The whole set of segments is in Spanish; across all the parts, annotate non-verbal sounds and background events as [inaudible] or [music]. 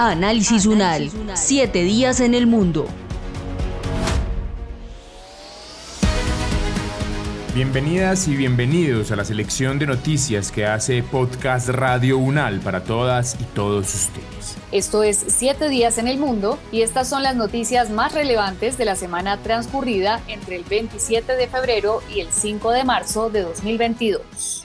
Análisis UNAL, siete días en el mundo. Bienvenidas y bienvenidos a la selección de noticias que hace Podcast Radio UNAL para todas y todos ustedes. Esto es Siete días en el mundo y estas son las noticias más relevantes de la semana transcurrida entre el 27 de febrero y el 5 de marzo de 2022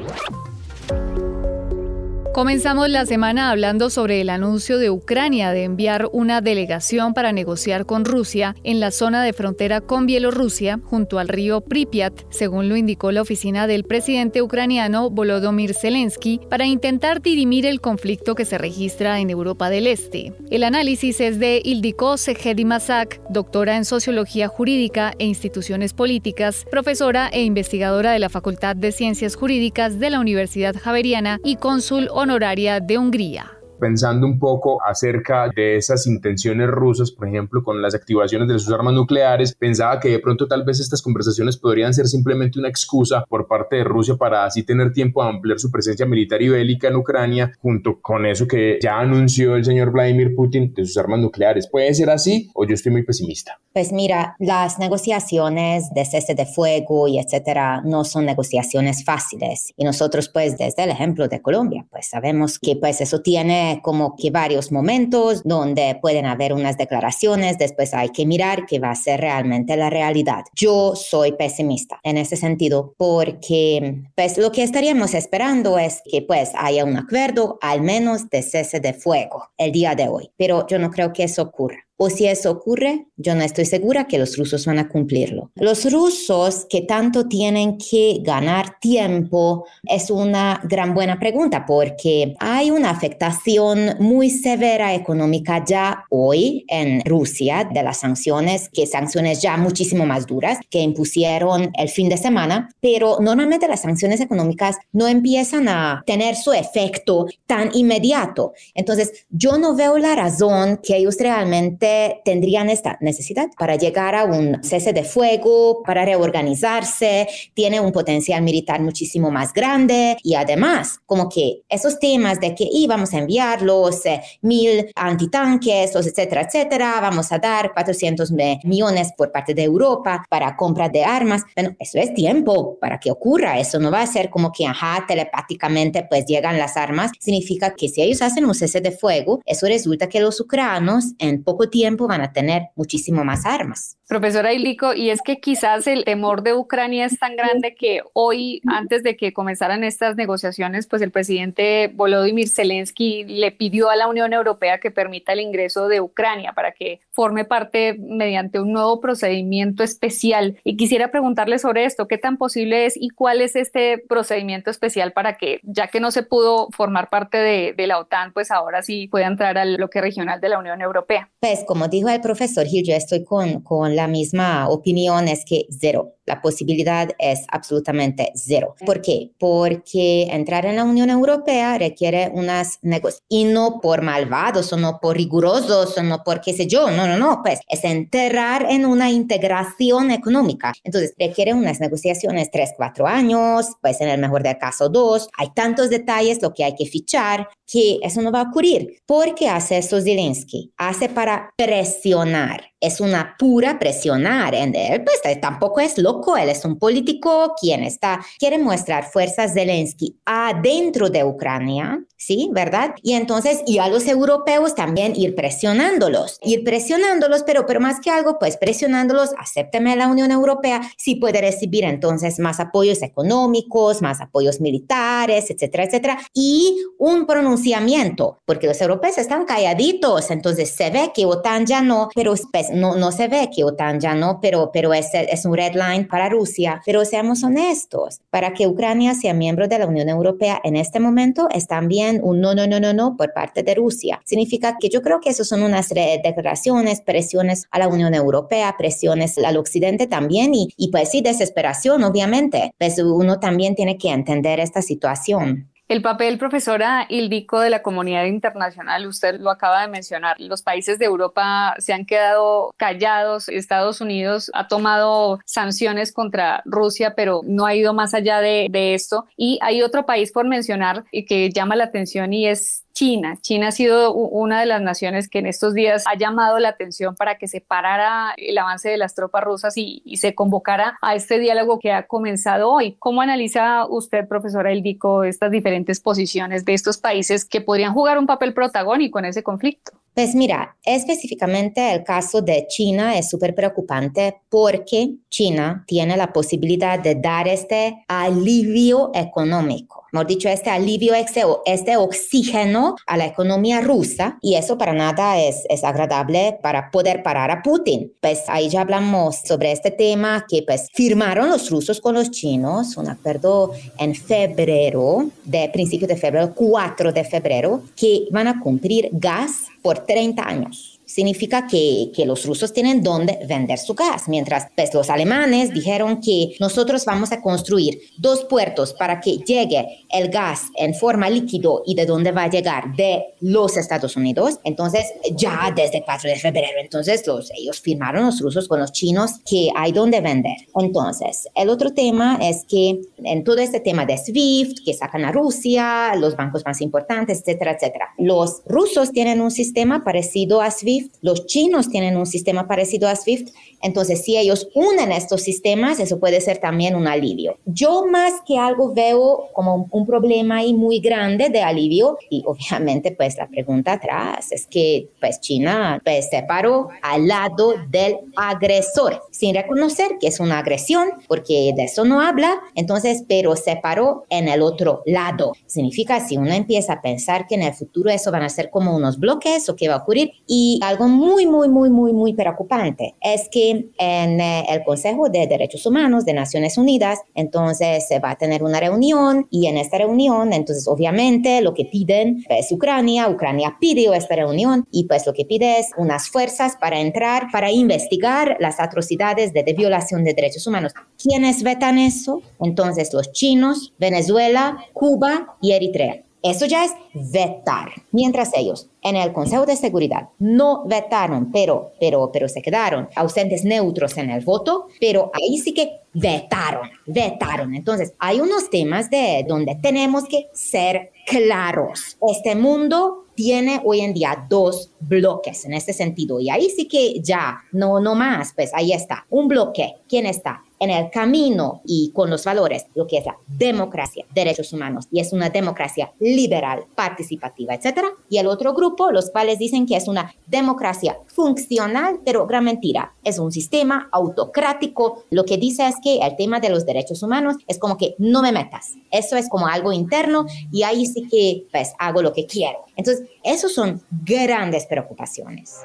Comenzamos la semana hablando sobre el anuncio de Ucrania de enviar una delegación para negociar con Rusia en la zona de frontera con Bielorrusia junto al río Pripyat, según lo indicó la oficina del presidente ucraniano Volodymyr Zelensky, para intentar dirimir el conflicto que se registra en Europa del Este. El análisis es de Ildiko Segedimasak, doctora en sociología jurídica e instituciones políticas, profesora e investigadora de la Facultad de Ciencias Jurídicas de la Universidad Javeriana y cónsul honoraria de Hungría pensando un poco acerca de esas intenciones rusas, por ejemplo, con las activaciones de sus armas nucleares, pensaba que de pronto tal vez estas conversaciones podrían ser simplemente una excusa por parte de Rusia para así tener tiempo a ampliar su presencia militar y bélica en Ucrania, junto con eso que ya anunció el señor Vladimir Putin de sus armas nucleares. ¿Puede ser así o yo estoy muy pesimista? Pues mira, las negociaciones de cese de fuego y etcétera no son negociaciones fáciles. Y nosotros, pues, desde el ejemplo de Colombia, pues sabemos que pues eso tiene como que varios momentos donde pueden haber unas declaraciones, después hay que mirar qué va a ser realmente la realidad. Yo soy pesimista en ese sentido porque pues lo que estaríamos esperando es que pues haya un acuerdo al menos de cese de fuego el día de hoy, pero yo no creo que eso ocurra o si eso ocurre, yo no estoy segura que los rusos van a cumplirlo. Los rusos que tanto tienen que ganar tiempo es una gran buena pregunta porque hay una afectación muy severa económica ya hoy en Rusia de las sanciones, que sanciones ya muchísimo más duras que impusieron el fin de semana, pero normalmente las sanciones económicas no empiezan a tener su efecto tan inmediato. Entonces, yo no veo la razón que ellos realmente tendrían esta necesidad para llegar a un cese de fuego, para reorganizarse, tiene un potencial militar muchísimo más grande. Y además como que esos temas de que íbamos a enviar los eh, mil antitanques, etcétera, etcétera, vamos a dar 400 millones por parte de Europa para compra de armas, bueno, eso es tiempo para que ocurra, eso no va a ser como que, ajá, telepáticamente pues llegan las armas, significa que si ellos hacen un cese de fuego, eso resulta que los ucranianos en poco tiempo van a tener muchísimo más armas. Profesora Ilico, y es que quizás el temor de Ucrania es tan grande que hoy, antes de que comenzaran estas negociaciones, pues el presidente Volodymyr Zelensky le pidió a la Unión Europea que permita el ingreso de Ucrania para que forme parte mediante un nuevo procedimiento especial. Y quisiera preguntarle sobre esto, ¿qué tan posible es y cuál es este procedimiento especial para que, ya que no se pudo formar parte de, de la OTAN, pues ahora sí pueda entrar al bloque regional de la Unión Europea? Pues como dijo el profesor Gil, yo estoy con, con la misma opinión, es que cero. La posibilidad es absolutamente cero. ¿Por qué? Porque entrar en la Unión Europea requiere unas negociaciones y no por malvados o no por rigurosos o no por qué sé yo, no, no, no, pues es entrar en una integración económica. Entonces requiere unas negociaciones tres, cuatro años, pues en el mejor del caso dos. Hay tantos detalles lo que hay que fichar que eso no va a ocurrir. ¿Por qué hace eso Zelensky? Hace para presionar es una pura presionar él, pues eh, tampoco es loco, él es un político quien está, quiere mostrar fuerzas Zelensky adentro de Ucrania ¿sí? ¿Verdad? Y entonces, y a los europeos también ir presionándolos, ir presionándolos, pero, pero más que algo, pues presionándolos, acépteme la Unión Europea, si puede recibir entonces más apoyos económicos, más apoyos militares, etcétera, etcétera, y un pronunciamiento, porque los europeos están calladitos, entonces se ve que OTAN ya no, pero pues, no, no se ve que OTAN ya no, pero, pero es, es un red line para Rusia, pero seamos honestos, para que Ucrania sea miembro de la Unión Europea en este momento es también un no, no, no, no, no por parte de Rusia. Significa que yo creo que eso son unas declaraciones, presiones a la Unión Europea, presiones al Occidente también y, y pues sí, desesperación, obviamente. Pues uno también tiene que entender esta situación. El papel, profesora Ildico, de la comunidad internacional, usted lo acaba de mencionar, los países de Europa se han quedado callados, Estados Unidos ha tomado sanciones contra Rusia, pero no ha ido más allá de, de esto. Y hay otro país por mencionar que llama la atención y es China. China ha sido una de las naciones que en estos días ha llamado la atención para que se parara el avance de las tropas rusas y, se convocara a este diálogo que ha comenzado hoy. ¿Cómo analiza usted, profesora Eldico, estas diferentes posiciones de estos países que podrían jugar un papel protagónico en ese conflicto? Pues mira, específicamente el caso de China es súper preocupante porque China tiene la posibilidad de dar este alivio económico, hemos dicho, este alivio, este, este oxígeno a la economía rusa y eso para nada es, es agradable para poder parar a Putin. Pues ahí ya hablamos sobre este tema que pues firmaron los rusos con los chinos un acuerdo en febrero, de principio de febrero, 4 de febrero, que van a cumplir gas por 30 años significa que, que, los rusos tienen donde vender su gas, mientras pues, los alemanes dijeron que nosotros vamos a construir dos puertos para que llegue el gas en forma líquido y de dónde va a llegar de los Estados Unidos. Entonces, ya desde el 4 de febrero, entonces los, ellos firmaron los rusos con los chinos que hay donde vender. Entonces, el otro tema es que en todo este tema de SWIFT, que sacan a Rusia, los bancos más importantes, etcétera, etcétera, los rusos tienen un sistema parecido a SWIFT los chinos tienen un sistema parecido a SWIFT, entonces si ellos unen estos sistemas, eso puede ser también un alivio. Yo más que algo veo como un problema ahí muy grande de alivio y obviamente pues la pregunta atrás es que pues China pues se paró al lado del agresor sin reconocer que es una agresión porque de eso no habla, entonces pero se paró en el otro lado. Significa si uno empieza a pensar que en el futuro eso van a ser como unos bloques o qué va a ocurrir y algo muy, muy, muy, muy, muy preocupante es que en eh, el Consejo de Derechos Humanos de Naciones Unidas, entonces se va a tener una reunión y en esta reunión, entonces obviamente lo que piden es Ucrania, Ucrania pidió esta reunión y pues lo que pide es unas fuerzas para entrar, para investigar las atrocidades de, de violación de derechos humanos. ¿Quiénes vetan eso? Entonces los chinos, Venezuela, Cuba y Eritrea. Eso ya es vetar. Mientras ellos en el Consejo de Seguridad no vetaron, pero, pero, pero se quedaron ausentes neutros en el voto, pero ahí sí que vetaron, vetaron. Entonces, hay unos temas de donde tenemos que ser claros. Este mundo tiene hoy en día dos bloques en este sentido y ahí sí que ya no no más, pues ahí está, un bloque, ¿quién está? En el camino y con los valores, lo que es la democracia, derechos humanos, y es una democracia liberal, participativa, etcétera. Y el otro grupo, los cuales dicen que es una democracia funcional, pero gran mentira. Es un sistema autocrático. Lo que dice es que el tema de los derechos humanos es como que no me metas. Eso es como algo interno y ahí sí que pues hago lo que quiero. Entonces, esos son grandes preocupaciones.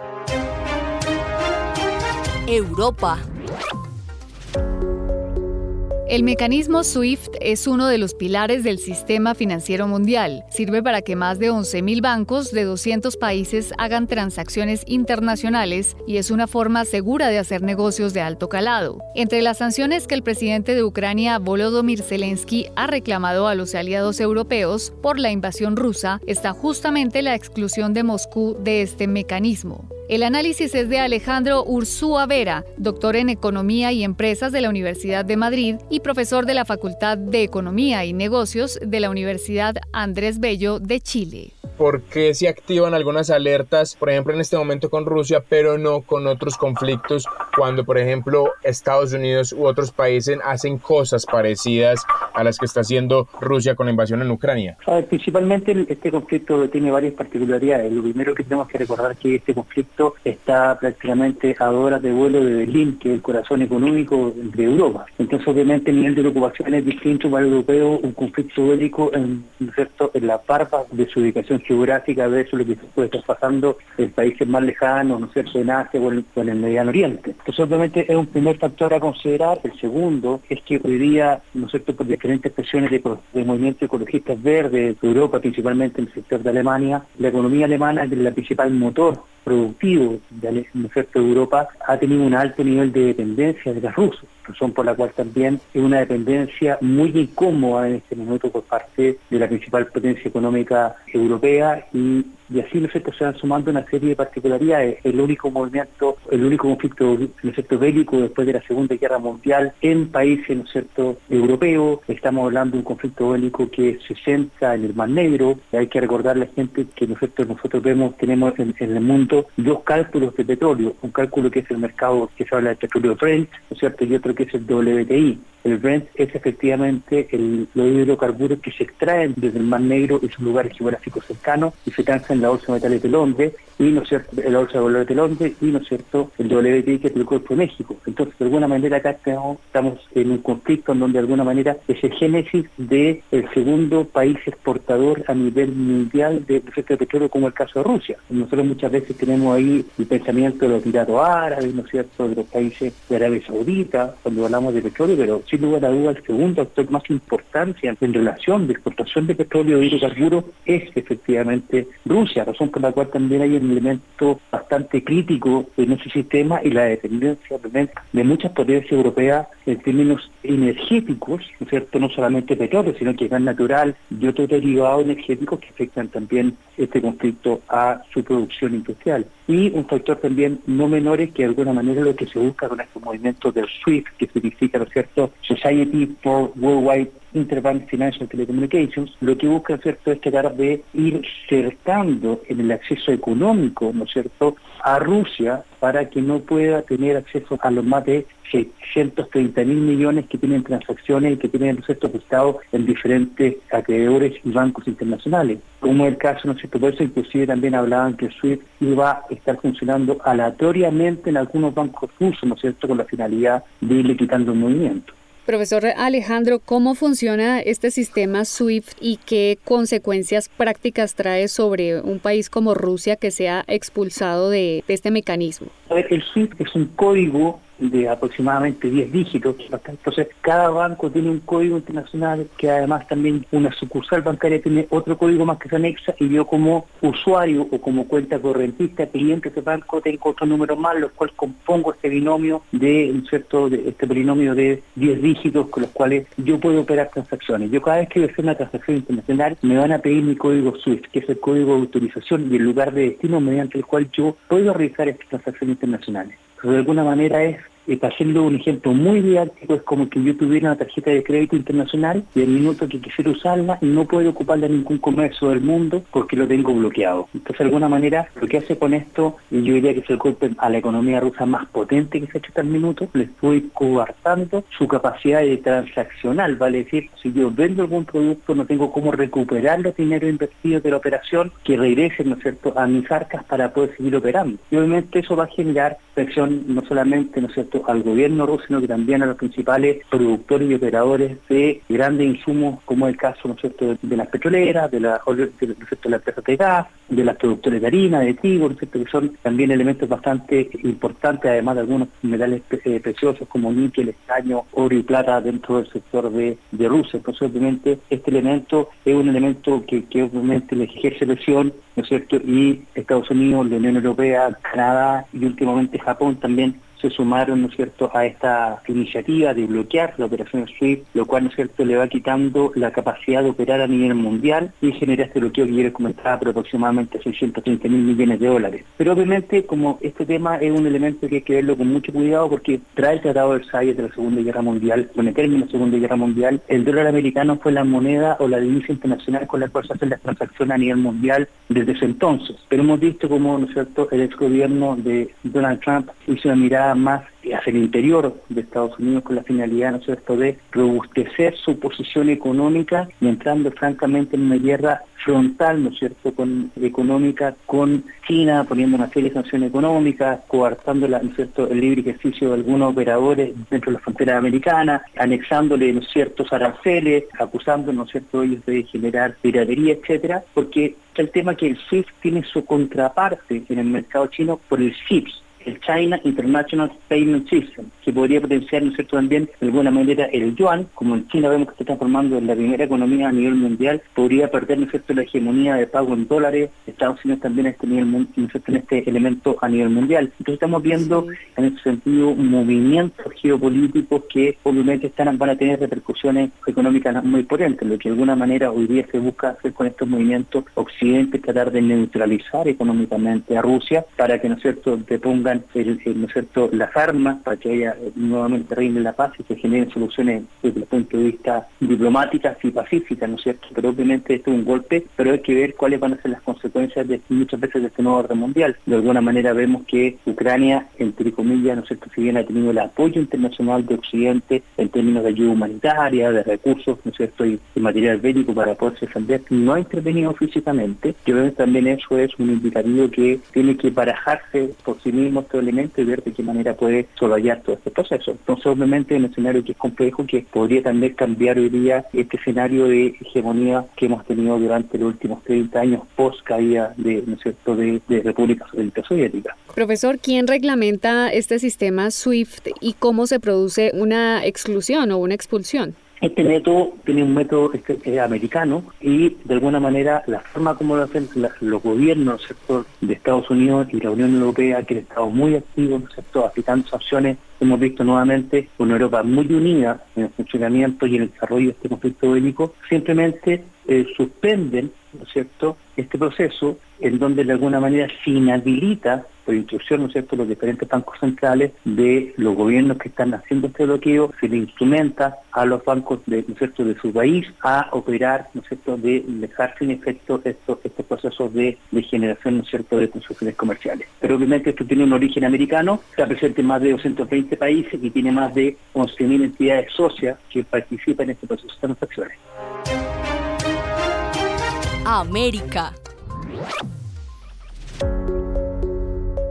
Europa. El mecanismo SWIFT es uno de los pilares del sistema financiero mundial. Sirve para que más de 11.000 bancos de 200 países hagan transacciones internacionales y es una forma segura de hacer negocios de alto calado. Entre las sanciones que el presidente de Ucrania, Volodymyr Zelensky, ha reclamado a los aliados europeos por la invasión rusa está justamente la exclusión de Moscú de este mecanismo. El análisis es de Alejandro Ursúa Vera, doctor en Economía y Empresas de la Universidad de Madrid y profesor de la Facultad de Economía y Negocios de la Universidad Andrés Bello de Chile. Por qué se activan algunas alertas, por ejemplo en este momento con Rusia, pero no con otros conflictos, cuando por ejemplo Estados Unidos u otros países hacen cosas parecidas a las que está haciendo Rusia con la invasión en Ucrania? principalmente este conflicto tiene varias particularidades. Lo primero que tenemos que recordar es que este conflicto está prácticamente a horas de vuelo de Berlín, que es el corazón económico de Europa. Entonces obviamente el nivel de ocupación es distinto para el europeo, un conflicto bélico en, en la barba de su ubicación geográfica versus lo que puede estar pasando en países más lejanos, ¿no es cierto?, en Asia o en, el Mediano Oriente. Entonces obviamente es un primer factor a considerar. El segundo es que hoy día, ¿no es cierto?, por diferentes presiones de, de movimientos ecologistas verdes, de Europa, principalmente en el sector de Alemania, la economía alemana es el principal motor productivo de, de Europa ha tenido un alto nivel de dependencia de gas rusos, razón por la cual también es una dependencia muy incómoda en este momento por parte de la principal potencia económica europea y y así ¿no se van sumando una serie de particularidades. El único movimiento, el único conflicto ¿no bélico después de la Segunda Guerra Mundial en países ¿no cierto? europeos. Estamos hablando de un conflicto bélico que se centra en el Mar Negro. hay que recordar a la gente que nosotros, nosotros vemos, tenemos en, el mundo dos cálculos de petróleo. Un cálculo que es el mercado que se habla de petróleo Brent, ¿no cierto? y otro que es el WTI. El Brent es efectivamente el, los hidrocarburos que se extraen desde el Mar Negro y sus lugares geográficos cercanos y se transan en la Bolsa de Metales de Londres y no es cierto, la Bolsa de Valores de Londres y no es cierto, el WTI que es el de México. Entonces, de alguna manera acá estamos, en un conflicto en donde de alguna manera es el génesis del el segundo país exportador a nivel mundial de, petróleo como el caso de Rusia. Nosotros muchas veces tenemos ahí el pensamiento de los Emiratos Árabes, ¿no es cierto?, de los países de Arabia Saudita, cuando hablamos de petróleo, pero sin lugar a duda el segundo actor más importante en relación de exportación de petróleo y hidrocarburos es efectivamente Rusia, razón por la cual también hay un elemento bastante crítico en ese sistema y la dependencia de muchas potencias europeas en términos energéticos, ¿no es cierto?, no solamente petróleo, sino que gas natural y otros derivados energéticos que afectan también este conflicto a su producción industrial. Y un factor también no menor es que de alguna manera lo que se busca con estos movimientos del SWIFT, que significa, ¿no es cierto?, Society for Worldwide Interbank Financial Telecommunications, lo que busca, ¿cierto?, es tratar de ir cercando en el acceso económico, ¿no es cierto?, a Rusia para que no pueda tener acceso a los más de 630 mil millones que tienen transacciones y que tienen ciertos estados en diferentes acreedores y bancos internacionales. Como el caso, ¿no es cierto? Por eso inclusive también hablaban que SWIFT iba a estar funcionando aleatoriamente en algunos bancos rusos, ¿no es cierto?, con la finalidad de irle quitando el movimiento. Profesor Alejandro, ¿cómo funciona este sistema SWIFT y qué consecuencias prácticas trae sobre un país como Rusia que sea expulsado de, este mecanismo? el SWIFT es un código de aproximadamente 10 dígitos. Entonces, cada banco tiene un código internacional que además también una sucursal bancaria tiene otro código más que se anexa y yo como usuario o como cuenta correntista, cliente de banco, tengo otro número más, los cuales compongo este binomio de, un cierto, de este binomio de 10 dígitos con los cuales yo puedo operar transacciones. Yo cada vez que voy a hacer una transacción internacional me van a pedir mi código SWIFT, que es el código de autorización y el lugar de destino mediante el cual yo puedo realizar estas transacciones internacionales de alguna manera es para hacerlo un ejemplo muy didáctico, es como que yo tuviera una tarjeta de crédito internacional y el minuto que quisiera usarla no puedo ocuparla en ningún comercio del mundo porque lo tengo bloqueado. Entonces, de alguna manera, lo que hace con esto, y yo diría que es el golpe a la economía rusa más potente que se ha hecho hasta el minuto, le estoy coartando su capacidad de transaccional, vale decir, si yo vendo algún producto no tengo cómo recuperar los dinero invertidos de la operación que regresen, ¿no es cierto?, a mis arcas para poder seguir operando. Y obviamente eso va a generar presión no solamente, ¿no es cierto?, al gobierno ruso, sino que también a los principales productores y operadores de grandes insumos, como el caso, ¿no cierto?, de las petroleras, de, la, de, de la empresa de gas, de las productores de harina, de trigo, ¿no que son también elementos bastante importantes, además de algunos metales eh, preciosos como níquel, estaño, oro y plata dentro del sector de, de Rusia. Entonces, obviamente, este elemento es un elemento que, que obviamente le ejerce presión, ¿no es cierto?, y Estados Unidos, la Unión Europea, Canadá y últimamente Japón también se sumaron, ¿no es cierto?, a esta iniciativa de bloquear la operación SWIFT, lo cual, ¿no es cierto?, le va quitando la capacidad de operar a nivel mundial y genera este bloqueo que yo les comentaba por aproximadamente 630 mil millones de dólares. Pero obviamente, como este tema es un elemento que hay que verlo con mucho cuidado porque trae el Tratado de Versalles de la Segunda Guerra Mundial, con el término de la Segunda Guerra Mundial, el dólar americano fue la moneda o la divisa internacional con la cual se hacen las transacciones a nivel mundial desde ese entonces. Pero hemos visto como, ¿no es cierto?, el ex gobierno de Donald Trump hizo una mirada más hacia el interior de Estados Unidos con la finalidad, ¿no cierto?, de robustecer su posición económica y entrando francamente en una guerra frontal, ¿no cierto?, con, económica con China, poniendo una serie de sanciones económicas, coartando, ¿no cierto?, el libre ejercicio de algunos operadores dentro de la frontera americana, anexándole, ¿no es aranceles, acusando, ¿no cierto?, ellos de generar piratería, etcétera, porque el tema que el SWIFT tiene su contraparte en el mercado chino por el CIPS, el China International Payment System, que podría potenciar, ¿no es cierto?, también de alguna manera el yuan, como en China vemos que se está transformando en la primera economía a nivel mundial, podría perder, ¿no es cierto?, la hegemonía de pago en dólares, Estados Unidos también a este nivel, ¿no es cierto?, en este elemento a nivel mundial. Entonces estamos viendo en ese sentido movimientos geopolíticos que obviamente están, van a tener repercusiones económicas muy potentes, lo que de alguna manera hoy día se busca hacer con estos movimientos Occidente, tratar de neutralizar económicamente a Rusia para que, ¿no es cierto?, te pongan ¿no es cierto? las armas para que haya eh, nuevamente reine la paz y se generen soluciones desde el punto de vista diplomáticas y pacíficas, ¿no es cierto? Pero obviamente esto es un golpe, pero hay que ver cuáles van a ser las consecuencias de muchas veces de este nuevo orden mundial. De alguna manera vemos que Ucrania, entre comillas, ¿no es cierto? Si bien ha tenido el apoyo internacional de Occidente en términos de ayuda humanitaria, de recursos, ¿no es cierto? Y de material bélico para poderse defender, no ha intervenido físicamente. Yo veo también eso es un indicativo que tiene que barajarse por sí mismo elemento y ver de qué manera puede sobrellevar todo este proceso. Entonces, obviamente, en un escenario que es complejo, que podría también cambiar hoy día este escenario de hegemonía que hemos tenido durante los últimos 30 años post caída de, ¿no cierto? de, de República Soviética. Profesor, ¿quién reglamenta este sistema SWIFT y cómo se produce una exclusión o una expulsión? Este método tiene un método este, americano y de alguna manera la forma como lo hacen los gobiernos sector de Estados Unidos y la Unión Europea, que han estado muy activos sector aplicando sanciones, hemos visto nuevamente una Europa muy unida en el funcionamiento y en el desarrollo de este conflicto bélico, simplemente eh, suspenden ¿no es cierto? este proceso en donde de alguna manera se inhabilita por instrucción, ¿no es cierto?, los diferentes bancos centrales de los gobiernos que están haciendo este bloqueo, se le instrumenta a los bancos de, ¿no cierto?, de su país a operar, ¿no es cierto?, de dejar sin efecto estos, estos procesos de, generación, ¿no cierto?, de construcciones comerciales. Pero obviamente esto tiene un origen americano, está presente en más de 220 países y tiene más de 11.000 entidades socias que participan en este proceso de transacciones. América.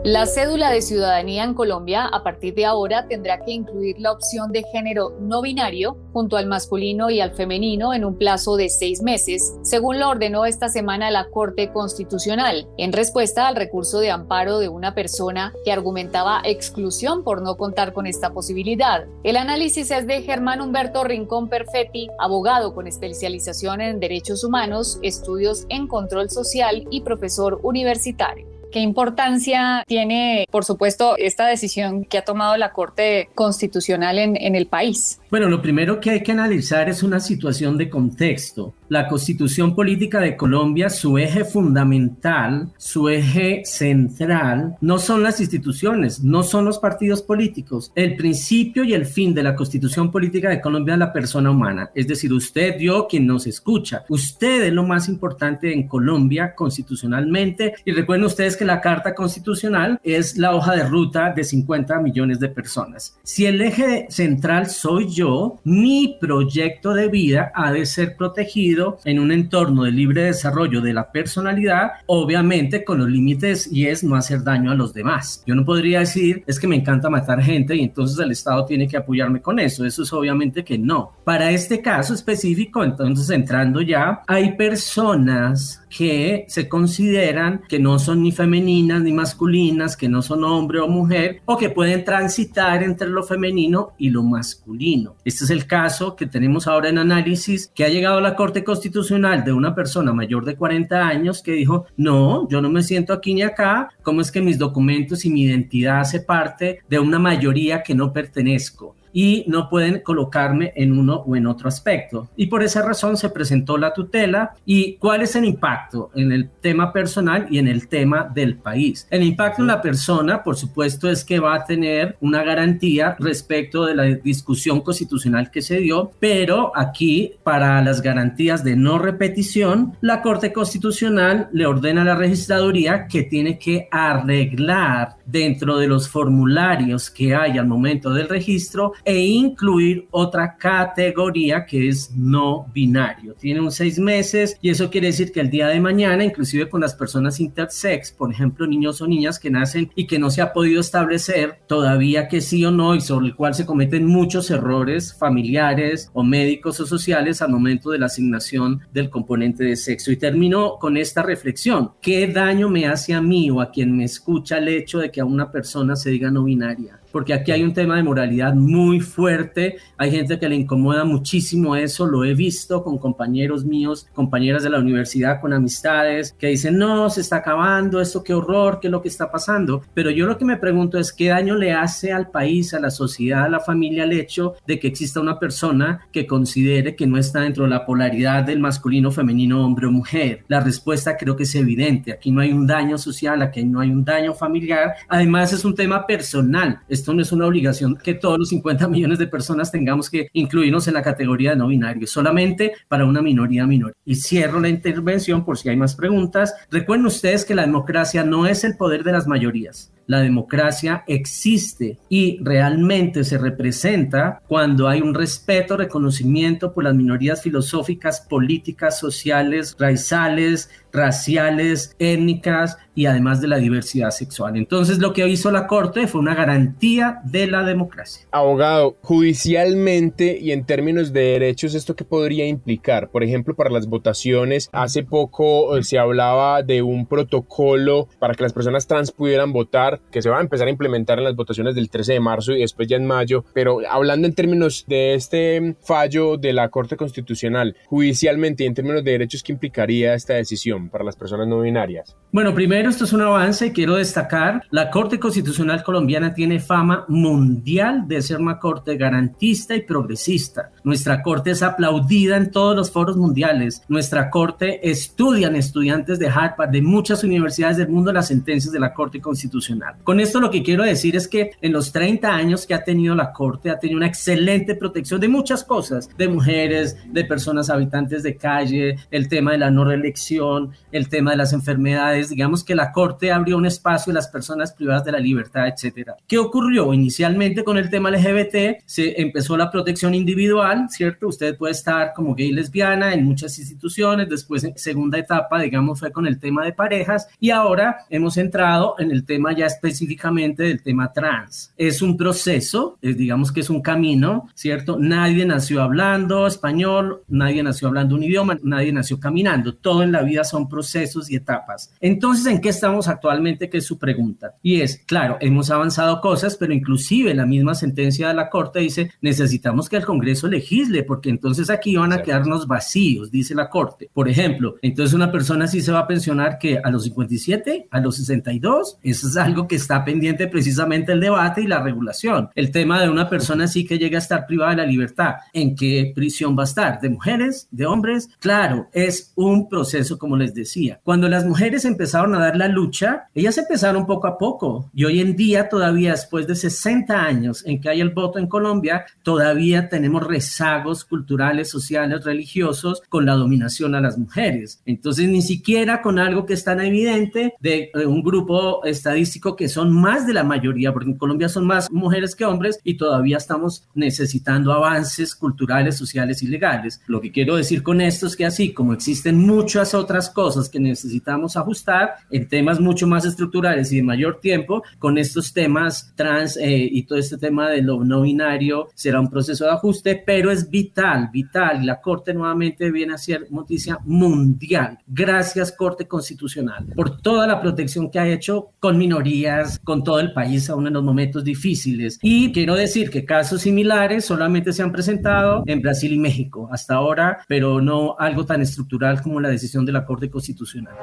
La cédula de ciudadanía en Colombia a partir de ahora tendrá que incluir la opción de género no binario junto al masculino y al femenino en un plazo de seis meses, según lo ordenó esta semana la Corte Constitucional, en respuesta al recurso de amparo de una persona que argumentaba exclusión por no contar con esta posibilidad. El análisis es de Germán Humberto Rincón Perfetti, abogado con especialización en derechos humanos, estudios en control social y profesor universitario. ¿Qué importancia tiene, por supuesto, esta decisión que ha tomado la Corte Constitucional en, en el país? Bueno, lo primero que hay que analizar es una situación de contexto. La constitución política de Colombia, su eje fundamental, su eje central, no son las instituciones, no son los partidos políticos. El principio y el fin de la constitución política de Colombia es la persona humana. Es decir, usted, yo, quien nos escucha. Usted es lo más importante en Colombia constitucionalmente. Y recuerden ustedes que la Carta Constitucional es la hoja de ruta de 50 millones de personas. Si el eje central soy yo, mi proyecto de vida ha de ser protegido en un entorno de libre desarrollo de la personalidad, obviamente con los límites y es no hacer daño a los demás. Yo no podría decir, es que me encanta matar gente y entonces el Estado tiene que apoyarme con eso. Eso es obviamente que no. Para este caso específico, entonces entrando ya, hay personas que se consideran que no son ni femeninas ni masculinas, que no son hombre o mujer, o que pueden transitar entre lo femenino y lo masculino. Este es el caso que tenemos ahora en análisis, que ha llegado a la Corte Constitucional de una persona mayor de 40 años que dijo, no, yo no me siento aquí ni acá, ¿cómo es que mis documentos y mi identidad hace parte de una mayoría que no pertenezco? Y no pueden colocarme en uno o en otro aspecto. Y por esa razón se presentó la tutela y cuál es el impacto en el tema personal y en el tema del país. El impacto en la persona, por supuesto, es que va a tener una garantía respecto de la discusión constitucional que se dio, pero aquí para las garantías de no repetición, la Corte Constitucional le ordena a la registraduría que tiene que arreglar dentro de los formularios que hay al momento del registro e incluir otra categoría que es no binario. Tiene un seis meses y eso quiere decir que el día de mañana, inclusive con las personas intersex, por ejemplo, niños o niñas que nacen y que no se ha podido establecer todavía que sí o no y sobre el cual se cometen muchos errores familiares o médicos o sociales al momento de la asignación del componente de sexo. Y termino con esta reflexión. ¿Qué daño me hace a mí o a quien me escucha el hecho de que a una persona se diga no binaria? Porque aquí hay un tema de moralidad muy fuerte, hay gente que le incomoda muchísimo eso, lo he visto con compañeros míos, compañeras de la universidad, con amistades, que dicen, no, se está acabando, esto qué horror, qué es lo que está pasando, pero yo lo que me pregunto es qué daño le hace al país, a la sociedad, a la familia el hecho de que exista una persona que considere que no está dentro de la polaridad del masculino, femenino, hombre o mujer. La respuesta creo que es evidente, aquí no hay un daño social, aquí no hay un daño familiar, además es un tema personal, esto no es una obligación que todos los 50 millones de personas tengamos que incluirnos en la categoría de no binario, solamente para una minoría menor. Y cierro la intervención por si hay más preguntas. Recuerden ustedes que la democracia no es el poder de las mayorías la democracia existe y realmente se representa cuando hay un respeto, reconocimiento por las minorías filosóficas, políticas, sociales, raizales, raciales, étnicas y además de la diversidad sexual. Entonces lo que hizo la Corte fue una garantía de la democracia. Abogado, judicialmente y en términos de derechos, ¿esto qué podría implicar? Por ejemplo, para las votaciones, hace poco eh, se hablaba de un protocolo para que las personas trans pudieran votar que se va a empezar a implementar en las votaciones del 13 de marzo y después ya en mayo, pero hablando en términos de este fallo de la Corte Constitucional, judicialmente y en términos de derechos, ¿qué implicaría esta decisión para las personas no binarias? Bueno, primero esto es un avance, quiero destacar, la Corte Constitucional colombiana tiene fama mundial de ser una corte garantista y progresista. Nuestra corte es aplaudida en todos los foros mundiales. Nuestra corte estudian estudiantes de Harvard, de muchas universidades del mundo, las sentencias de la Corte Constitucional. Con esto lo que quiero decir es que en los 30 años que ha tenido la Corte, ha tenido una excelente protección de muchas cosas, de mujeres, de personas habitantes de calle, el tema de la no reelección, el tema de las enfermedades, digamos que la Corte abrió un espacio a las personas privadas de la libertad, etcétera. ¿Qué ocurrió? Inicialmente con el tema LGBT se empezó la protección individual, ¿cierto? Usted puede estar como gay lesbiana en muchas instituciones, después en segunda etapa, digamos, fue con el tema de parejas y ahora hemos entrado en el tema ya específicamente del tema trans. Es un proceso, es, digamos que es un camino, ¿cierto? Nadie nació hablando español, nadie nació hablando un idioma, nadie nació caminando. Todo en la vida son procesos y etapas. Entonces, ¿en qué estamos actualmente? Que es su pregunta. Y es, claro, hemos avanzado cosas, pero inclusive la misma sentencia de la Corte dice, necesitamos que el Congreso legisle, porque entonces aquí van a quedarnos vacíos, dice la Corte. Por ejemplo, entonces una persona sí se va a pensionar que a los 57, a los 62, eso es algo que está pendiente precisamente el debate y la regulación. El tema de una persona sí que llega a estar privada de la libertad, ¿en qué prisión va a estar? ¿De mujeres? ¿De hombres? Claro, es un proceso, como les decía. Cuando las mujeres empezaron a dar la lucha, ellas empezaron poco a poco y hoy en día todavía después de 60 años en que hay el voto en Colombia, todavía tenemos rezagos culturales, sociales, religiosos con la dominación a las mujeres. Entonces, ni siquiera con algo que es tan evidente de un grupo estadístico que son más de la mayoría, porque en Colombia son más mujeres que hombres y todavía estamos necesitando avances culturales, sociales y legales. Lo que quiero decir con esto es que así como existen muchas otras cosas que necesitamos ajustar en temas mucho más estructurales y de mayor tiempo, con estos temas trans eh, y todo este tema de lo no binario será un proceso de ajuste, pero es vital, vital. Y la Corte nuevamente viene a ser noticia mundial. Gracias, Corte Constitucional, por toda la protección que ha hecho con minorías, con todo el país, aún en los momentos difíciles. Y quiero decir que casos similares solamente se han presentado en Brasil y México hasta ahora, pero no algo tan estructural como la decisión de la Corte Constitucional.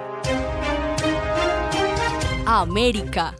América.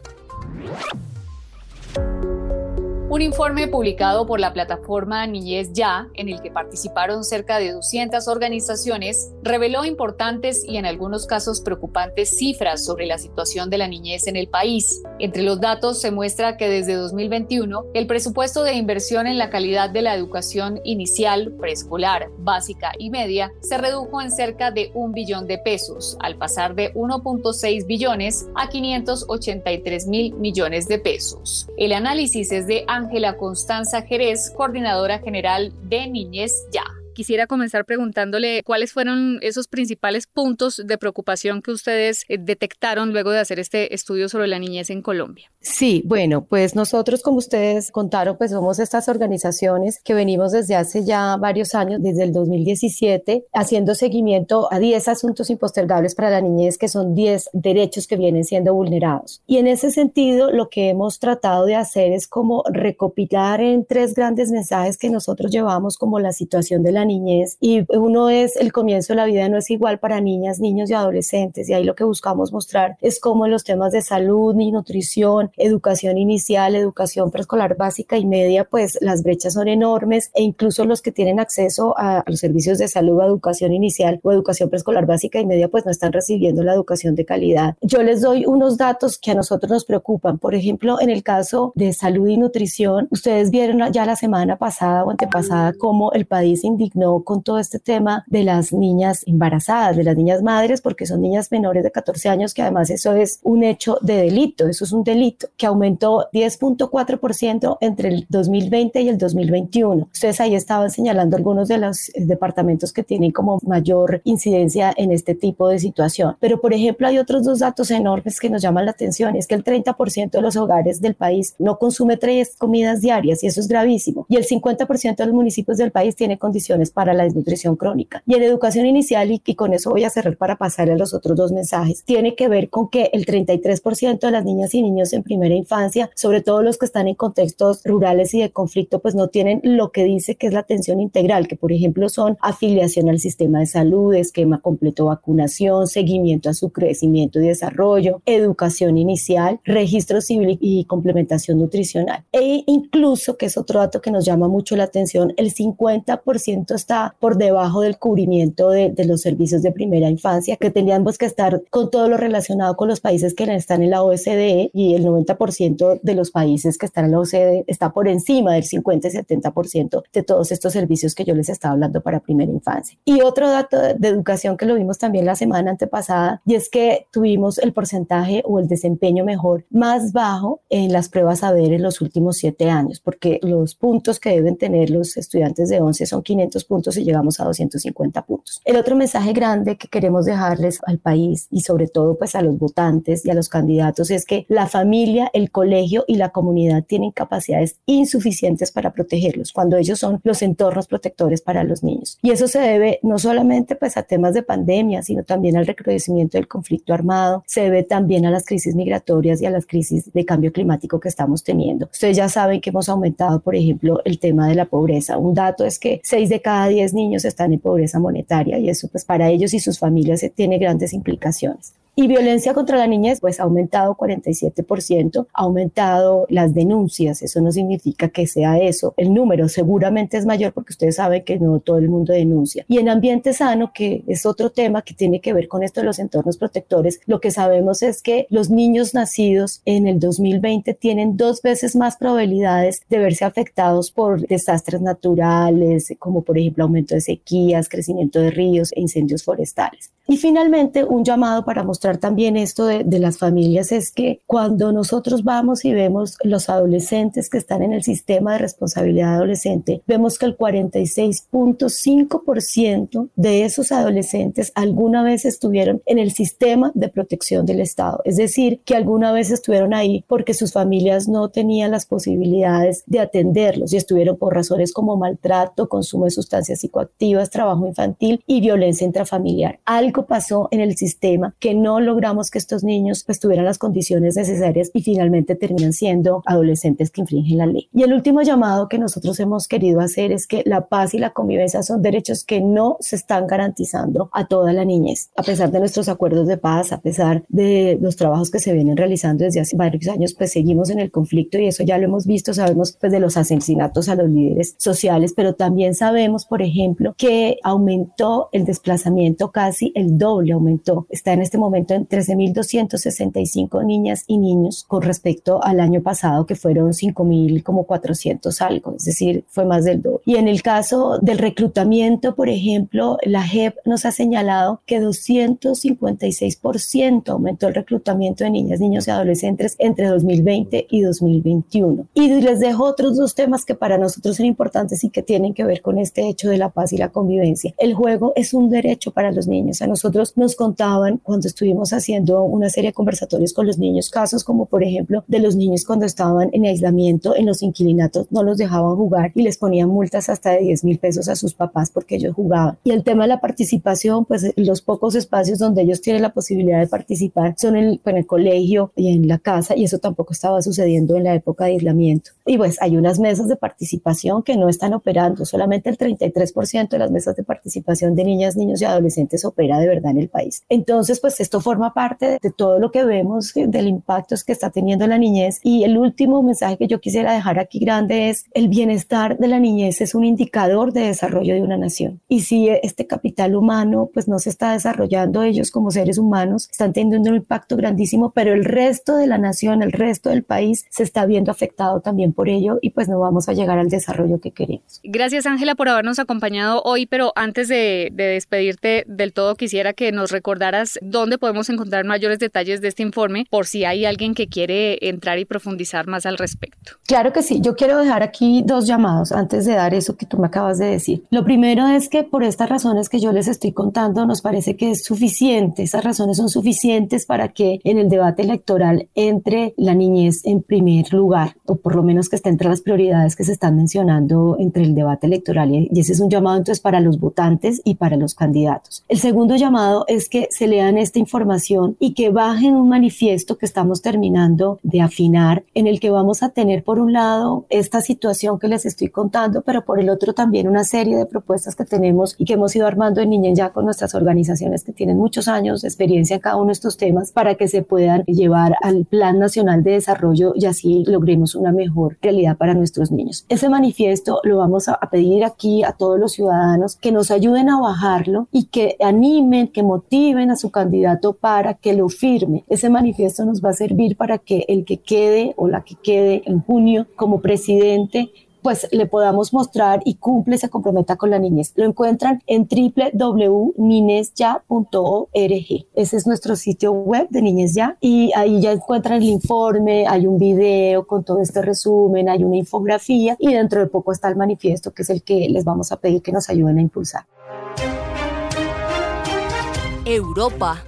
Un informe publicado por la plataforma Niñez Ya, en el que participaron cerca de 200 organizaciones, reveló importantes y en algunos casos preocupantes cifras sobre la situación de la niñez en el país. Entre los datos se muestra que desde 2021 el presupuesto de inversión en la calidad de la educación inicial, preescolar, básica y media se redujo en cerca de un billón de pesos, al pasar de 1.6 billones a 583 mil millones de pesos. El análisis es de Ángela Constanza Jerez, coordinadora general de Niñez Ya. Quisiera comenzar preguntándole cuáles fueron esos principales puntos de preocupación que ustedes eh, detectaron luego de hacer este estudio sobre la niñez en Colombia. Sí, bueno, pues nosotros, como ustedes contaron, pues somos estas organizaciones que venimos desde hace ya varios años, desde el 2017, haciendo seguimiento a 10 asuntos impostergables para la niñez, que son 10 derechos que vienen siendo vulnerados. Y en ese sentido, lo que hemos tratado de hacer es como recopilar en tres grandes mensajes que nosotros llevamos como la situación de la niñez y uno es el comienzo de la vida no es igual para niñas, niños y adolescentes y ahí lo que buscamos mostrar es cómo en los temas de salud y nutrición, educación inicial, educación preescolar básica y media, pues las brechas son enormes e incluso los que tienen acceso a, los servicios de salud, a educación inicial o educación preescolar básica y media, pues no están recibiendo la educación de calidad. Yo les doy unos datos que a nosotros nos preocupan. Por ejemplo, en el caso de salud y nutrición, ustedes vieron ya la semana pasada o antepasada cómo el país indicó no con todo este tema de las niñas embarazadas, de las niñas madres, porque son niñas menores de 14 años, que además eso es un hecho de delito, eso es un delito que aumentó 10.4% entre el 2020 y el 2021. Ustedes ahí estaban señalando algunos de los eh, departamentos que tienen como mayor incidencia en este tipo de situación. Pero, por ejemplo, hay otros dos datos enormes que nos llaman la atención, es que el 30% de los hogares del país no consume tres comidas diarias y eso es gravísimo. Y el 50% de los municipios del país tiene condiciones para la desnutrición crónica. Y en educación inicial, y, y con eso voy a cerrar para pasar a los otros dos mensajes, tiene que ver con que el 33% de las niñas y niños en primera infancia, sobre todo los que están en contextos rurales y de conflicto, pues no tienen lo que dice que es la atención integral, que por ejemplo son afiliación al sistema de salud, esquema completo vacunación, seguimiento a su crecimiento y desarrollo, educación inicial, registro civil y complementación nutricional. E incluso, que es otro dato que nos llama mucho la atención, el 50% está por debajo del cubrimiento de, los servicios de primera infancia, que tendríamos que estar con todo lo relacionado con los países que están en la OCDE y el 90% de los países que están en la OCDE está por encima del 50 y 70% de todos estos servicios que yo les estaba hablando para primera infancia. Y otro dato de educación que lo vimos también la semana antepasada y es que tuvimos el porcentaje o el desempeño mejor más bajo en las pruebas saber en los últimos siete años, porque los puntos que deben tener los estudiantes de 11 son 500 puntos y llegamos a 250 puntos. El otro mensaje grande que queremos dejarles al país y sobre todo pues a los votantes y a los candidatos es que la familia, el colegio y la comunidad tienen capacidades insuficientes para protegerlos cuando ellos son los entornos protectores para los niños. Y eso se debe no solamente pues a temas de pandemia, sino también al recrudecimiento del conflicto armado, se debe también a las crisis migratorias y a las crisis de cambio climático que estamos teniendo. Ustedes ya saben que hemos aumentado, por ejemplo, el tema de la pobreza. Un dato es que 6 de cada 10 niños están en pobreza monetaria y eso pues para ellos y sus familias tiene grandes implicaciones. Y violencia contra la niñez, pues ha aumentado 47%, ha aumentado las denuncias, eso no significa que sea eso, el número seguramente es mayor porque ustedes saben que no todo el mundo denuncia. Y en ambiente sano, que es otro tema que tiene que ver con esto de los entornos protectores, lo que sabemos es que los niños nacidos en el 2020 tienen dos veces más probabilidades de verse afectados por desastres naturales, como por ejemplo aumento de sequías, crecimiento de ríos e incendios forestales. Y finalmente, un llamado para mostrar también esto de, de las familias es que cuando nosotros vamos y vemos los adolescentes que están en el sistema de responsabilidad adolescente, vemos que el 46.5% de esos adolescentes alguna vez estuvieron en el sistema de protección del Estado, es decir, que alguna vez estuvieron ahí porque sus familias no tenían las posibilidades de atenderlos y estuvieron por razones como maltrato, consumo de sustancias psicoactivas, trabajo infantil y violencia intrafamiliar. Algo pasó en el sistema que no logramos que estos niños pues tuvieran las condiciones necesarias y finalmente terminan siendo adolescentes que infringen la ley. Y el último llamado que nosotros hemos querido hacer es que la paz y la convivencia son derechos que no se están garantizando a toda la niñez. A pesar de nuestros acuerdos de paz, a pesar de los trabajos que se vienen realizando desde hace varios años, pues seguimos en el conflicto y eso ya lo hemos visto, sabemos pues de los asesinatos a los líderes sociales, pero también sabemos, por ejemplo, que aumentó el desplazamiento casi el doble, aumentó. Está en este momento en 13.265 niñas y niños con respecto al año pasado que fueron 5.000 como 400 algo, es decir, fue más del doble. Y en el caso del reclutamiento, por ejemplo, la JEP nos ha señalado que 256% aumentó el reclutamiento de niñas, niños y adolescentes entre 2020 y 2021. Y les dejo otros dos temas que para nosotros son importantes y que tienen que ver con este hecho de la paz y la convivencia. El juego es un derecho para los niños. A nosotros nos contaban cuando estuvimos haciendo una serie de conversatorios con los niños, casos como por ejemplo de los niños cuando estaban en aislamiento en los inquilinatos, no los dejaban jugar y les ponían multas hasta de 10 mil pesos a sus papás porque ellos jugaban. Y el tema de la participación, pues los pocos espacios donde ellos tienen la posibilidad de participar son en, en el colegio y en la casa y eso tampoco estaba sucediendo en la época de aislamiento. Y pues hay unas mesas de participación que no están operando, solamente el 33% de las mesas de participación de niñas, niños y adolescentes opera de verdad en el país. Entonces, pues esto forma parte de todo lo que vemos, del impacto que está teniendo la niñez. Y el último mensaje que yo quisiera dejar aquí grande es el bienestar de la niñez es un indicador de desarrollo de una nación. Y si este capital humano pues no se está desarrollando, ellos como seres humanos están teniendo un impacto grandísimo, pero el resto de la nación, el resto del país se está viendo afectado también por ello y pues no vamos a llegar al desarrollo que queremos. Gracias Ángela por habernos acompañado hoy, pero antes de, de despedirte del todo quisiera que nos recordaras dónde podemos encontrar mayores detalles de este informe por si hay alguien que quiere entrar y profundizar más al respecto. Claro que sí, yo quiero dejar aquí dos llamados antes de dar eso que tú me acabas de decir. Lo primero es que por estas razones que yo les estoy contando nos parece que es suficiente, esas razones son suficientes para que en el debate electoral entre la niñez en primer lugar, o por lo menos que esté entre las prioridades que se están mencionando entre el debate electoral. Y ese es un llamado entonces para los votantes y para los candidatos. El segundo llamado es que se lean esta información y que bajen un manifiesto que estamos terminando de afinar, en el que vamos a tener por un lado esta situación que les estoy contando, pero por el otro también una serie de propuestas que tenemos y que hemos ido armando en Niñez ya con nuestras organizaciones que tienen muchos años de experiencia en cada uno de estos temas para que se puedan llevar al Plan Nacional de Desarrollo y así logremos una mejor realidad para nuestros niños. Ese manifiesto lo vamos a pedir aquí a todos los ciudadanos que nos ayuden a bajarlo y que animen, que motiven a su candidato para que lo firme. Ese manifiesto nos va a servir para que el que quede o la que quede en junio como presidente pues le podamos mostrar y cumple, se comprometa con la niñez. Lo encuentran en www.niñezya.org. Ese es nuestro sitio web de Niñez Ya y ahí ya encuentran el informe, hay un video con todo este resumen, hay una infografía y dentro de poco está el manifiesto que es el que les vamos a pedir que nos ayuden a impulsar. Europa.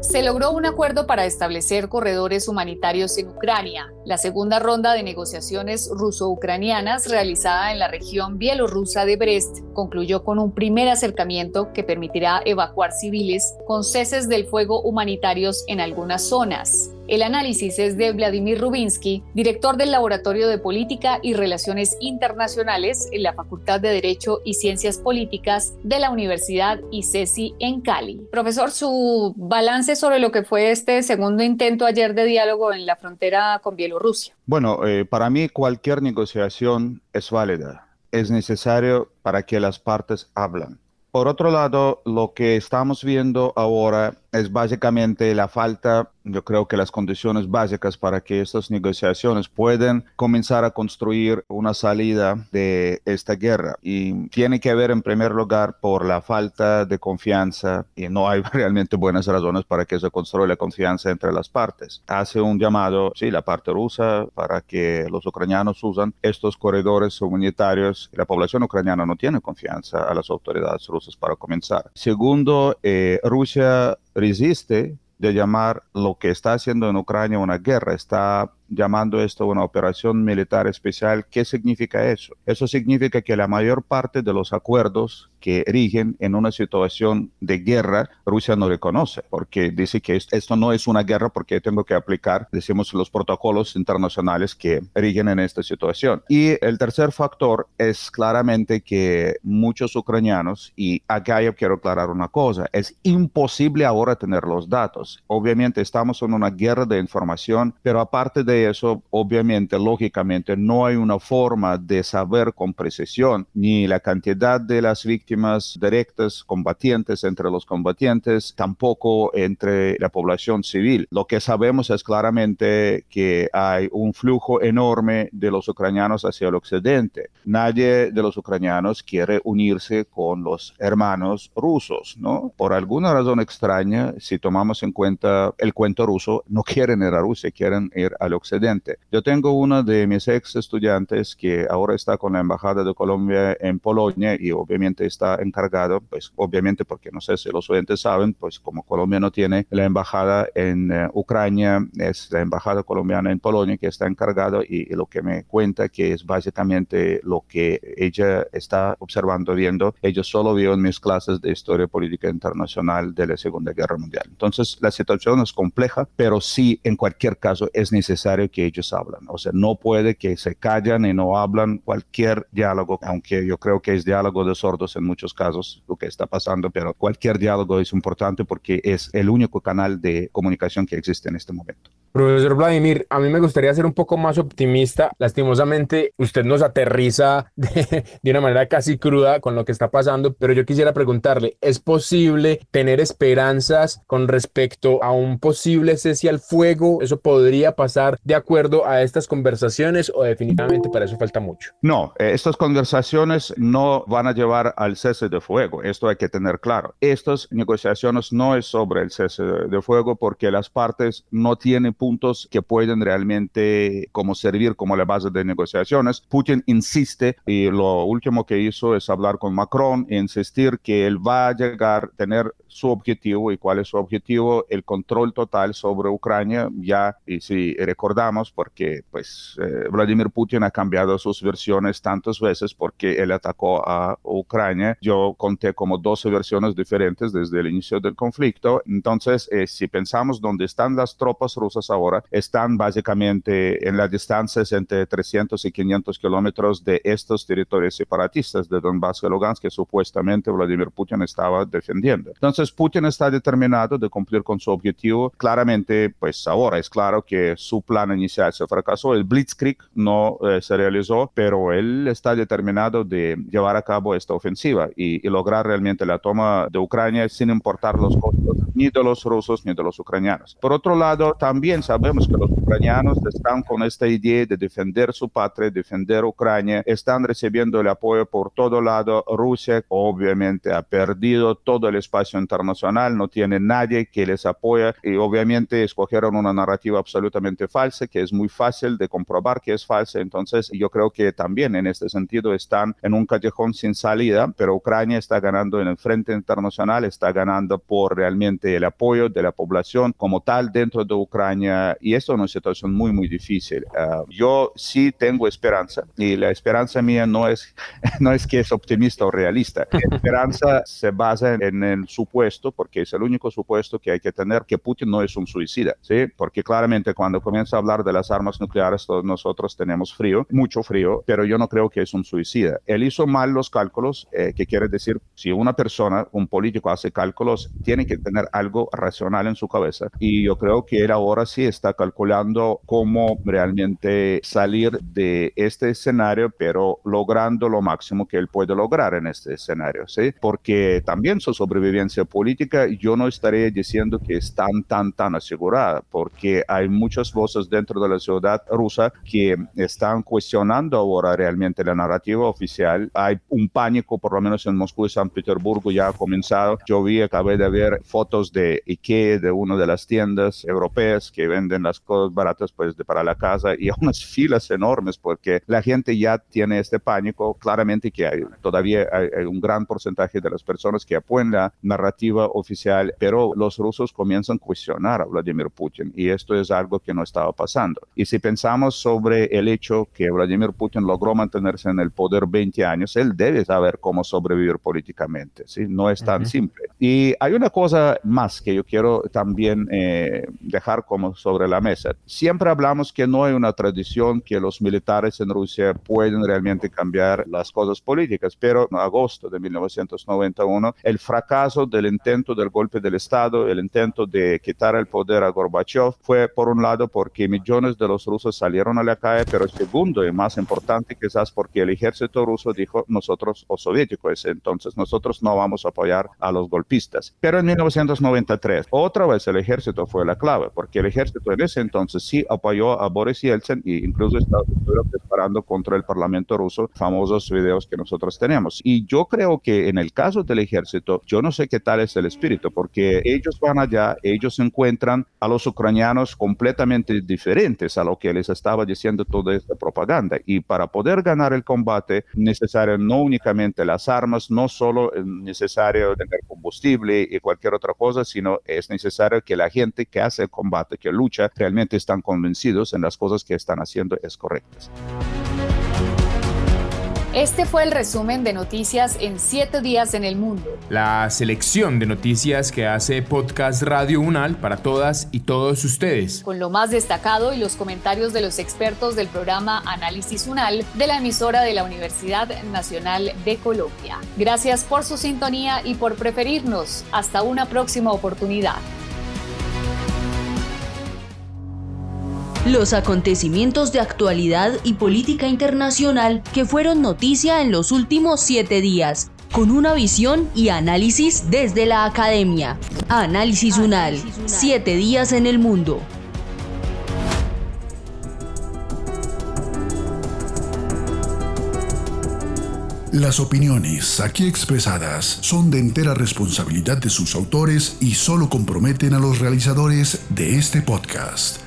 Se logró un acuerdo para establecer corredores humanitarios en Ucrania. La segunda ronda de negociaciones ruso-ucranianas realizada en la región bielorrusa de Brest concluyó con un primer acercamiento que permitirá evacuar civiles con ceses del fuego humanitarios en algunas zonas. El análisis es de Vladimir Rubinsky, director del Laboratorio de Política y Relaciones Internacionales en la Facultad de Derecho y Ciencias Políticas de la Universidad ICESI en Cali. Profesor, su balance sobre lo que fue este segundo intento ayer de diálogo en la frontera con Bielorrusia. Bueno, eh, para mí cualquier negociación es válida. Es necesario para que las partes hablan. Por otro lado, lo que estamos viendo ahora es básicamente la falta, yo creo que las condiciones básicas para que estas negociaciones puedan comenzar a construir una salida de esta guerra. Y tiene que ver en primer lugar por la falta de confianza y no hay [laughs] realmente buenas razones para que se construya la confianza entre las partes. Hace un llamado, sí, la parte rusa para que los ucranianos usan estos corredores humanitarios. La población ucraniana no tiene confianza a las autoridades rusas para comenzar. Segundo, eh, Rusia resiste de llamar lo que está haciendo en Ucrania una guerra, está llamando esto una operación militar especial. ¿Qué significa eso? Eso significa que la mayor parte de los acuerdos que rigen en una situación de guerra, Rusia no reconoce, porque dice que esto no es una guerra porque tengo que aplicar, decimos, los protocolos internacionales que rigen en esta situación. Y el tercer factor es claramente que muchos ucranianos, y acá yo quiero aclarar una cosa, es imposible ahora tener los datos. Obviamente estamos en una guerra de información, pero aparte de eso, obviamente, lógicamente, no hay una forma de saber con precisión ni la cantidad de las víctimas directas, combatientes entre los combatientes, tampoco entre la población civil. Lo que sabemos es claramente que hay un flujo enorme de los ucranianos hacia el occidente. Nadie de los ucranianos quiere unirse con los hermanos rusos, ¿no? Por alguna razón extraña, si tomamos en cuenta el cuento ruso, no quieren ir a Rusia, quieren ir al occidente yo tengo uno de mis ex estudiantes que ahora está con la Embajada de Colombia en Polonia y obviamente está encargado, pues obviamente porque no sé si los oyentes saben, pues como Colombia no tiene la embajada en eh, Ucrania, es la Embajada colombiana en Polonia que está encargado y, lo que me cuenta que es básicamente lo que ella está observando, viendo, ella solo vio en mis clases de historia política internacional de la Segunda Guerra Mundial. Entonces la situación es compleja, pero sí en cualquier caso es necesario que ellos hablan. O sea, no puede que se callan y no hablan cualquier diálogo, aunque yo creo que es diálogo de sordos en muchos casos lo que está pasando, pero cualquier diálogo es importante porque es el único canal de comunicación que existe en este momento. Profesor Vladimir, a mí me gustaría ser un poco más optimista. Lastimosamente, usted nos aterriza [laughs] de, de, una manera casi cruda con lo que está pasando, pero yo quisiera preguntarle, ¿es posible tener esperanzas con respecto a un posible cese al fuego? ¿Eso podría pasar de acuerdo a estas conversaciones o definitivamente para eso falta mucho? No, eh, estas conversaciones no van a llevar al cese de fuego, esto hay que tener claro. Estas negociaciones no es sobre el cese de fuego porque las partes no tienen puntos que pueden realmente como servir como la base de negociaciones. Putin insiste y lo último que hizo es hablar con Macron e insistir que él va a llegar a tener su objetivo y cuál es su objetivo, el control total sobre Ucrania, ya, y si recordamos, porque pues eh, Vladimir Putin ha cambiado sus versiones tantas veces porque él atacó a Ucrania, yo conté como 12 versiones diferentes desde el inicio del conflicto, entonces eh, si pensamos dónde están las tropas rusas ahora, están básicamente en las distancias entre 300 y 500 kilómetros de estos territorios separatistas de Donbass y Lugansk que supuestamente Vladimir Putin estaba defendiendo. Entonces, entonces Putin está determinado de cumplir con su objetivo. Claramente, pues ahora es claro que su plan inicial se fracasó. El Blitzkrieg no eh, se realizó, pero él está determinado de llevar a cabo esta ofensiva y, y, lograr realmente la toma de Ucrania sin importar los costos ni de los rusos ni de los ucranianos. Por otro lado, también sabemos que los ucranianos están con esta idea de defender su patria, defender Ucrania, están recibiendo el apoyo por todo lado. Rusia obviamente ha perdido todo el espacio internacional, no tiene nadie que les apoya y obviamente escogieron una narrativa absolutamente falsa que es muy fácil de comprobar que es falsa. Entonces yo creo que también en este sentido están en un callejón sin salida, pero Ucrania está ganando en el frente internacional, está ganando por realmente el apoyo de la población como tal dentro de Ucrania y esto es una situación muy, muy difícil. Uh, yo sí tengo esperanza y la esperanza mía no es, [laughs] no es que es optimista o realista. La esperanza se basa en el supuesto porque es el único supuesto que hay que tener, que Putin no es un suicida, ¿sí? Porque claramente cuando comienza a hablar de las armas nucleares, todos nosotros tenemos frío, mucho frío, pero yo no creo que es un suicida. Él hizo mal los cálculos, eh, que quiere decir, si una persona, un político hace cálculos, tiene que tener algo racional en su cabeza. Y yo creo que él ahora sí está calculando cómo realmente salir de este escenario, pero logrando lo máximo que él puede lograr en este escenario, ¿sí? Porque también su sobrevivencia política, yo no estaría diciendo que es tan, tan, tan asegurada, porque hay muchas voces dentro de la ciudad rusa que están cuestionando ahora realmente la narrativa oficial. Hay un pánico, por lo menos en Moscú y San Petersburgo ya ha comenzado. Yo vi, acabé de ver fotos de IKEA, de una de las tiendas europeas que venden las cosas baratas pues de para la casa y [laughs] unas filas enormes porque la gente ya tiene este pánico. Claramente que hay, todavía hay, un gran porcentaje de las personas que apoyan la narrativa oficial, pero los rusos comienzan a cuestionar a Vladimir Putin y esto es algo que no estaba pasando. Y si pensamos sobre el hecho que Vladimir Putin logró mantenerse en el poder 20 años, él debe saber cómo sobrevivir políticamente, ¿sí? No es tan simple. Y hay una cosa más que yo quiero también eh, dejar como sobre la mesa. Siempre hablamos que no hay una tradición que los militares en Rusia pueden realmente cambiar las cosas políticas, pero en agosto de 1991, el fracaso del intento del golpe del Estado, el intento de quitar el poder a Gorbachev, fue por un lado porque millones de los rusos salieron a la calle, pero segundo y más importante quizás porque el ejército ruso dijo nosotros, o soviético ese entonces, nosotros no vamos a apoyar a los golpistas. Pero en 1993, otra vez el ejército fue la clave, porque el ejército en ese entonces sí apoyó a Boris Yeltsin e incluso estaba disparando contra el parlamento ruso, famosos videos que nosotros tenemos. Y yo creo que en el caso del ejército, yo no sé qué tal es el espíritu, porque ellos van allá, ellos encuentran a los ucranianos completamente diferentes a lo que les estaba diciendo toda esta propaganda. Y para poder ganar el combate, necesario no únicamente las armas, no solo es necesario tener combustible y cualquier otra cosa, sino es necesario que la gente que hace el combate, que lucha, realmente están convencidos en las cosas que están haciendo es correctas. Este fue el resumen de noticias en 7 días en el mundo. La selección de noticias que hace Podcast Radio Unal para todas y todos ustedes. Con lo más destacado y los comentarios de los expertos del programa Análisis Unal de la emisora de la Universidad Nacional de Colombia. Gracias por su sintonía y por preferirnos. Hasta una próxima oportunidad. Los acontecimientos de actualidad y política internacional que fueron noticia en los últimos siete días, con una visión y análisis desde la academia. Análisis UNAL, siete días en el mundo. Las opiniones aquí expresadas son de entera responsabilidad de sus autores y solo comprometen a los realizadores de este podcast